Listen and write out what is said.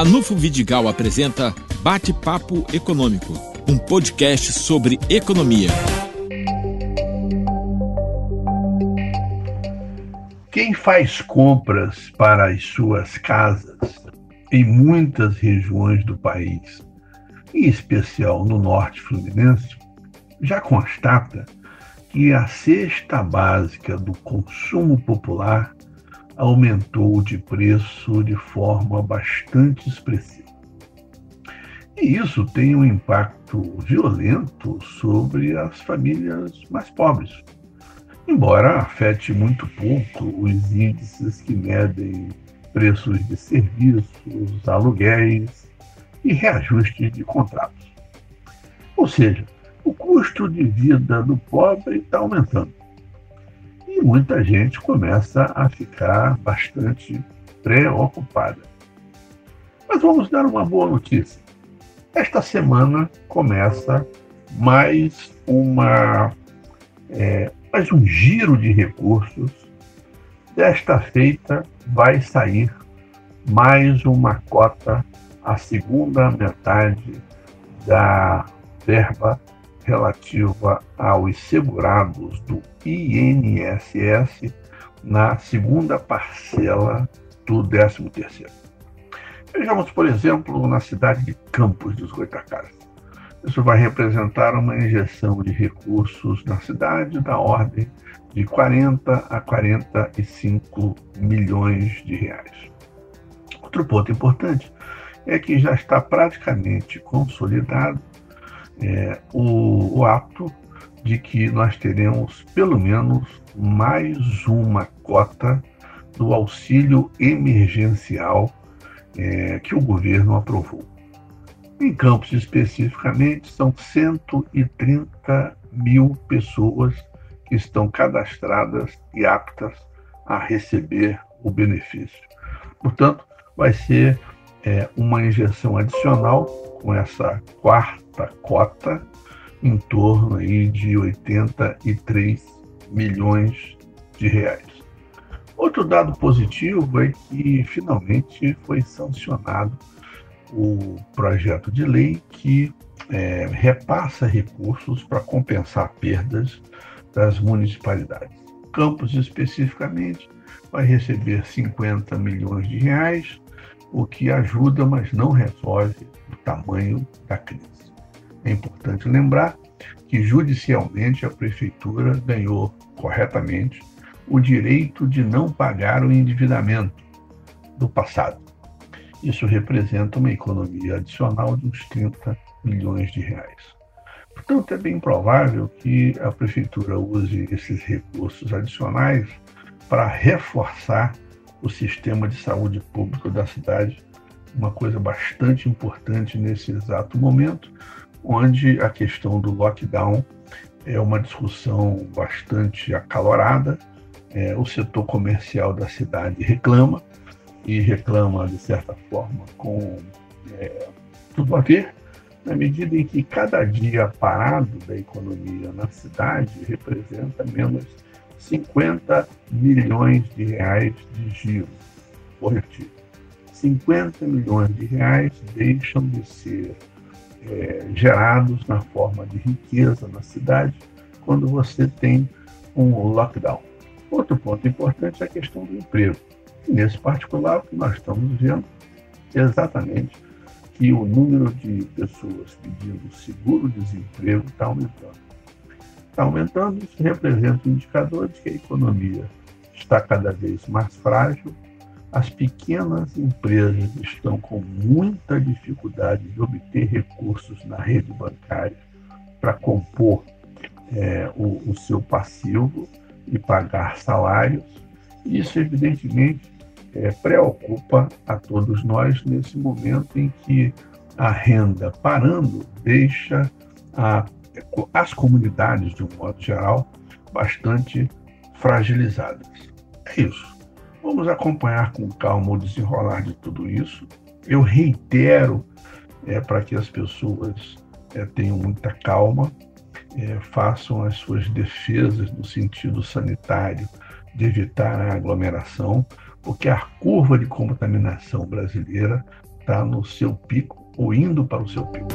Ranulfo Vidigal apresenta Bate-Papo Econômico, um podcast sobre economia. Quem faz compras para as suas casas em muitas regiões do país, em especial no norte fluminense, já constata que a cesta básica do consumo popular aumentou de preço de forma bastante expressiva. E isso tem um impacto violento sobre as famílias mais pobres, embora afete muito pouco os índices que medem preços de serviços, aluguéis e reajustes de contratos. Ou seja, o custo de vida do pobre está aumentando muita gente começa a ficar bastante preocupada. Mas vamos dar uma boa notícia. Esta semana começa mais uma é, mais um giro de recursos. Desta feita vai sair mais uma cota, a segunda metade da verba relativa aos segurados do INSS na segunda parcela do 13º. Vejamos, por exemplo, na cidade de Campos dos Goitacazes. Isso vai representar uma injeção de recursos na cidade da ordem de 40 a 45 milhões de reais. Outro ponto importante é que já está praticamente consolidado é, o, o ato de que nós teremos pelo menos mais uma cota do auxílio emergencial é, que o governo aprovou. Em Campos, especificamente, são 130 mil pessoas que estão cadastradas e aptas a receber o benefício. Portanto, vai ser é, uma injeção adicional com essa quarta cota em torno aí de 83 milhões de reais. Outro dado positivo é que finalmente foi sancionado o projeto de lei que é, repassa recursos para compensar perdas das municipalidades. Campos, especificamente, vai receber 50 milhões de reais, o que ajuda, mas não resolve o tamanho da crise. É importante lembrar que judicialmente a prefeitura ganhou corretamente o direito de não pagar o endividamento do passado. Isso representa uma economia adicional de uns 30 milhões de reais. Portanto, é bem provável que a prefeitura use esses recursos adicionais para reforçar o sistema de saúde público da cidade, uma coisa bastante importante nesse exato momento, onde a questão do lockdown é uma discussão bastante acalorada. É, o setor comercial da cidade reclama, e reclama, de certa forma, com é, tudo a ver, na medida em que cada dia parado da economia na cidade representa menos 50 milhões de reais de giro. Repetir. 50 milhões de reais deixam de ser é, gerados na forma de riqueza na cidade quando você tem um lockdown. Outro ponto importante é a questão do emprego. E nesse particular, o que nós estamos vendo é exatamente que o número de pessoas pedindo seguro-desemprego está aumentando. Está aumentando, isso representa um indicador de que a economia está cada vez mais frágil as pequenas empresas estão com muita dificuldade de obter recursos na rede bancária para compor é, o, o, seu passivo e pagar salários. Isso, evidentemente, é, preocupa a todos nós nesse momento em que a renda parando deixa a, as comunidades, de um modo geral, bastante fragilizadas. É isso. Vamos acompanhar com calma o desenrolar de tudo isso. Eu reitero é, para que as pessoas é, tenham muita calma, é, façam as suas defesas no sentido sanitário de evitar a aglomeração, porque a curva de contaminação brasileira está no seu pico ou indo para o seu pico.